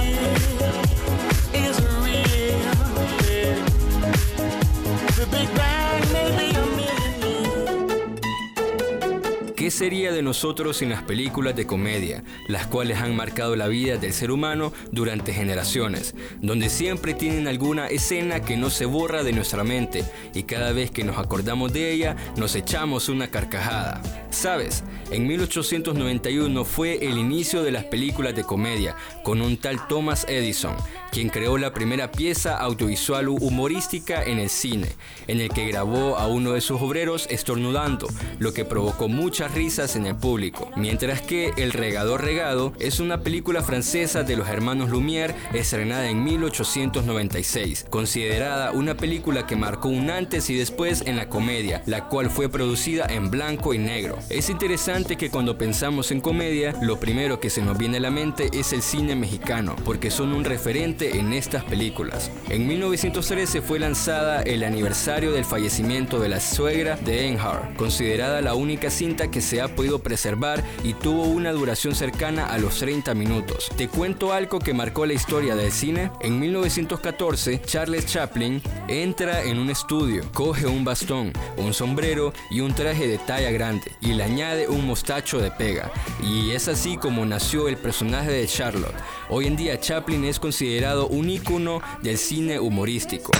Sería de nosotros sin las películas de comedia, las cuales han marcado la vida del ser humano durante generaciones, donde siempre tienen alguna escena que no se borra de nuestra mente y cada vez que nos acordamos de ella nos echamos una carcajada? ¿Sabes? En 1891 fue el inicio de las películas de comedia con un tal Thomas Edison, quien creó la primera pieza audiovisual humorística en el cine, en el que grabó a uno de sus obreros estornudando, lo que provocó muchas risas en el público. Mientras que El regador regado es una película francesa de los hermanos Lumière estrenada en 1896, considerada una película que marcó un antes y después en la comedia, la cual fue producida en blanco y negro. Es interesante que cuando pensamos en comedia, lo primero que se nos viene a la mente es el cine mexicano, porque son un referente en estas películas. En 1913 fue lanzada el aniversario del fallecimiento de la suegra de Enhart, considerada la única cinta que se ha podido preservar y tuvo una duración cercana a los 30 minutos. Te cuento algo que marcó la historia del cine. En 1914, Charles Chaplin entra en un estudio, coge un bastón, un sombrero y un traje de talla grande y le añade un mostacho de pega. Y es así como nació el personaje de Charlotte. Hoy en día Chaplin es considerado un ícono del cine humorístico.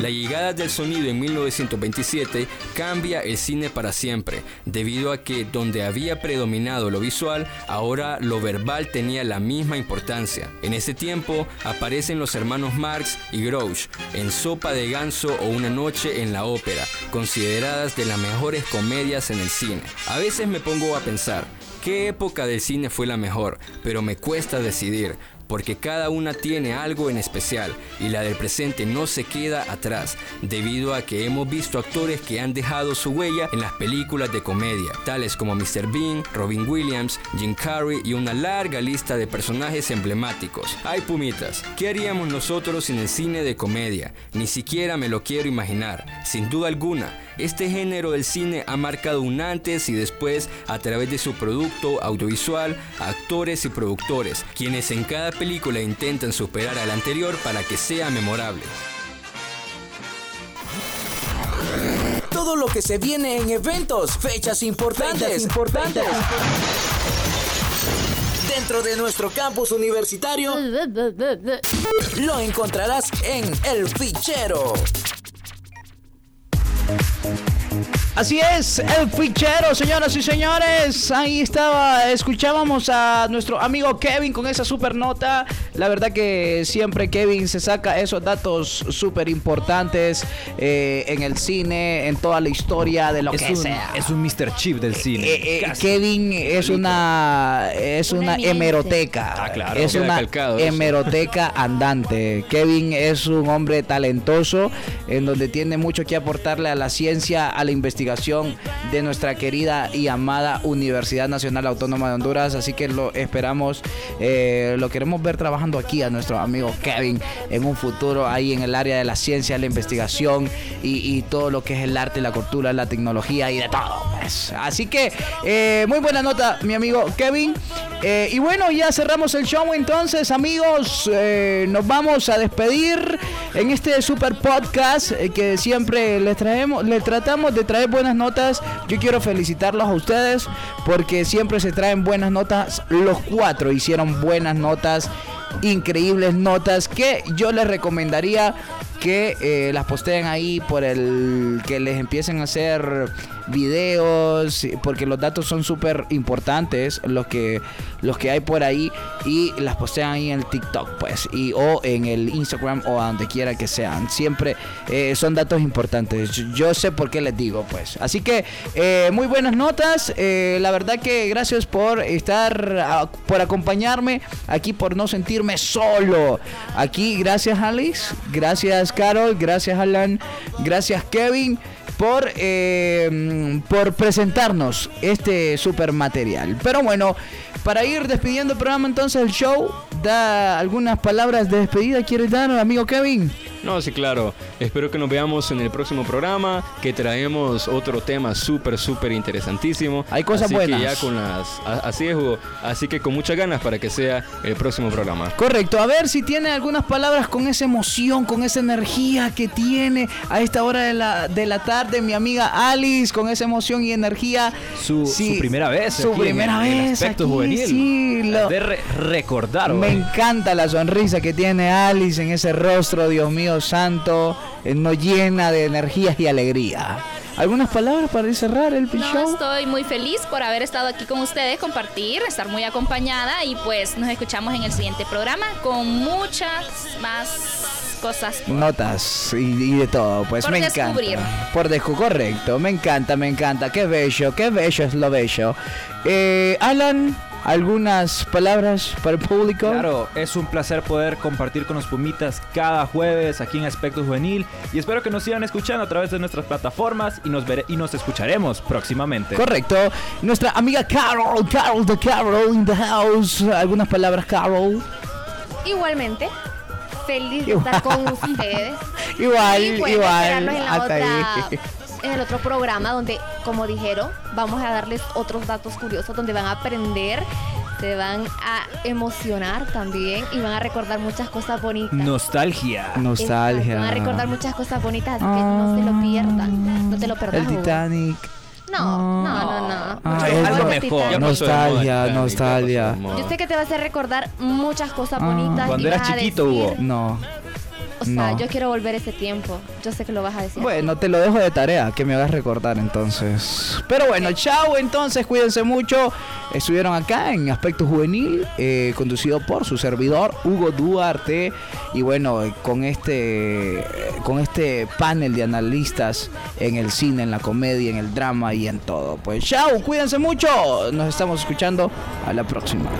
La llegada del sonido en 1927 cambia el cine para siempre, debido a que donde había predominado lo visual, ahora lo verbal tenía la misma importancia. En ese tiempo aparecen los hermanos Marx y Grouch en Sopa de Ganso o Una Noche en la Ópera, consideradas de las mejores comedias en el cine. A veces me pongo a pensar, ¿qué época del cine fue la mejor? Pero me cuesta decidir porque cada una tiene algo en especial y la del presente no se queda atrás, debido a que hemos visto actores que han dejado su huella en las películas de comedia, tales como Mr. Bean, Robin Williams, Jim Carrey y una larga lista de personajes emblemáticos. Ay pumitas, ¿qué haríamos nosotros sin el cine de comedia? Ni siquiera me lo quiero imaginar, sin duda alguna. Este género del cine ha marcado un antes y después a través de su producto audiovisual, actores y productores, quienes en cada película intentan superar al anterior para que sea memorable. Todo lo que se viene en eventos, fechas importantes, Fechas importantes. Dentro de nuestro campus universitario, lo encontrarás en El Fichero. Thank you. Así es, el fichero, señoras y señores. Ahí estaba, escuchábamos a nuestro amigo Kevin con esa super nota. La verdad que siempre Kevin se saca esos datos súper importantes eh, en el cine, en toda la historia de lo Es que un, sea. es un Mr. Chip del cine. Eh, eh, Casi. Kevin es una es Una una, hemeroteca. Ah, claro. Es una hemeroteca [laughs] andante. Kevin es un hombre talentoso en donde tiene mucho que aportarle a la ciencia, a la investigación de nuestra querida y amada Universidad Nacional Autónoma de Honduras. Así que lo esperamos, eh, lo queremos ver trabajando aquí a nuestro amigo Kevin en un futuro ahí en el área de la ciencia, la investigación y, todo lo que es el arte, la cultura, la tecnología y de todo. pues. Así que eh, muy buena nota, mi amigo Kevin. Eh, y bueno, ya cerramos el show entonces, amigos. nos vamos a despedir en este super podcast que siempre les traemos, les tratamos de traer buenas notas. Yo quiero felicitarlos a ustedes porque siempre se traen buenas notas. Los cuatro hicieron buenas notas, increíbles notas que yo les recomendaría que eh, las posteen ahí por el que les empiecen a hacer videos, porque los datos son súper importantes, los que, los que hay por ahí, y las postean ahí en el TikTok, pues, y, o en el Instagram o a donde quiera que sean. Siempre eh, son datos importantes. Yo, sé por qué les digo, pues. Así que eh, muy buenas notas. Eh, la verdad que gracias por estar, por acompañarme aquí, por no sentirme solo. Aquí, gracias Alice, gracias Carol, gracias Alan, gracias Kevin por, eh, por presentarnos este super material. Pero bueno, para ir despidiendo el programa entonces el show, da algunas palabras de despedida. ¿Quieres dar, amigo Kevin? No, sí, claro. Espero que nos veamos en el próximo programa, que traemos otro tema súper, súper interesantísimo. Hay cosas así buenas. Que ya con las, a- así es, Hugo. Así que con muchas ganas para que sea el próximo programa. Correcto, a ver si tiene algunas palabras con esa emoción, con esa energía que tiene a esta hora de la, de la tarde mi amiga Alice, con esa emoción y energía. Su, Sí, su primera vez. Su aquí primera en el vez. aspecto aquí, juvenil. sí, lo- de re- recordar. Me encanta la sonrisa que tiene Alice en ese rostro, Dios mío santo, eh, nos llena de energías y alegría. ¿Algunas palabras para cerrar el No, show? estoy muy feliz por haber estado aquí con ustedes, compartir, estar muy acompañada y pues nos escuchamos en el siguiente programa con muchas más cosas. Notas y, y de todo, pues Por me descubrir. encanta. Por descubrir, correcto, me encanta, me encanta, qué bello, qué bello es lo bello. Eh, Alan, ¿algunas palabras para el público? Claro, es un placer poder compartir con los Pumitas cada jueves aquí en Aspecto Juvenil y espero que nos sigan escuchando a través de nuestras plataformas y nos, vere- y nos escucharemos próximamente. Correcto. Nuestra amiga Carol, Carol de Carol in the house. ¿Algunas palabras, Carol? Igualmente, feliz de Igual. estar con ustedes. [laughs] Igual, Y bueno, igual. en, la hasta otra- ahí. En el otro programa donde, como dijeron, vamos a darles otros datos curiosos donde van a aprender, se van a emocionar también y van a recordar muchas cosas bonitas. Nostalgia. Nostalgia. Van a recordar muchas cosas bonitas, así que no se lo pierdan. No te lo perdas. El Hugo. Titanic. No, no, no, no. Ah, algo el mejor. Nostalgia, nostalgia. Yo sé que te vas a hacer recordar muchas cosas Ah. bonitas. Cuando y eras chiquito, Hugo. No. O sea, No. yo quiero volver ese tiempo. Yo sé que lo vas a decir. Bueno, te lo dejo de tarea, que me hagas recordar entonces. Pero bueno, chao entonces, cuídense mucho. Estuvieron acá en Aspecto Juvenil, eh, conducido por su servidor Hugo Duarte. Y bueno, con este, con este panel de analistas en el cine, en la comedia, en el drama y en todo. Pues chao, cuídense mucho. Nos estamos escuchando a la próxima.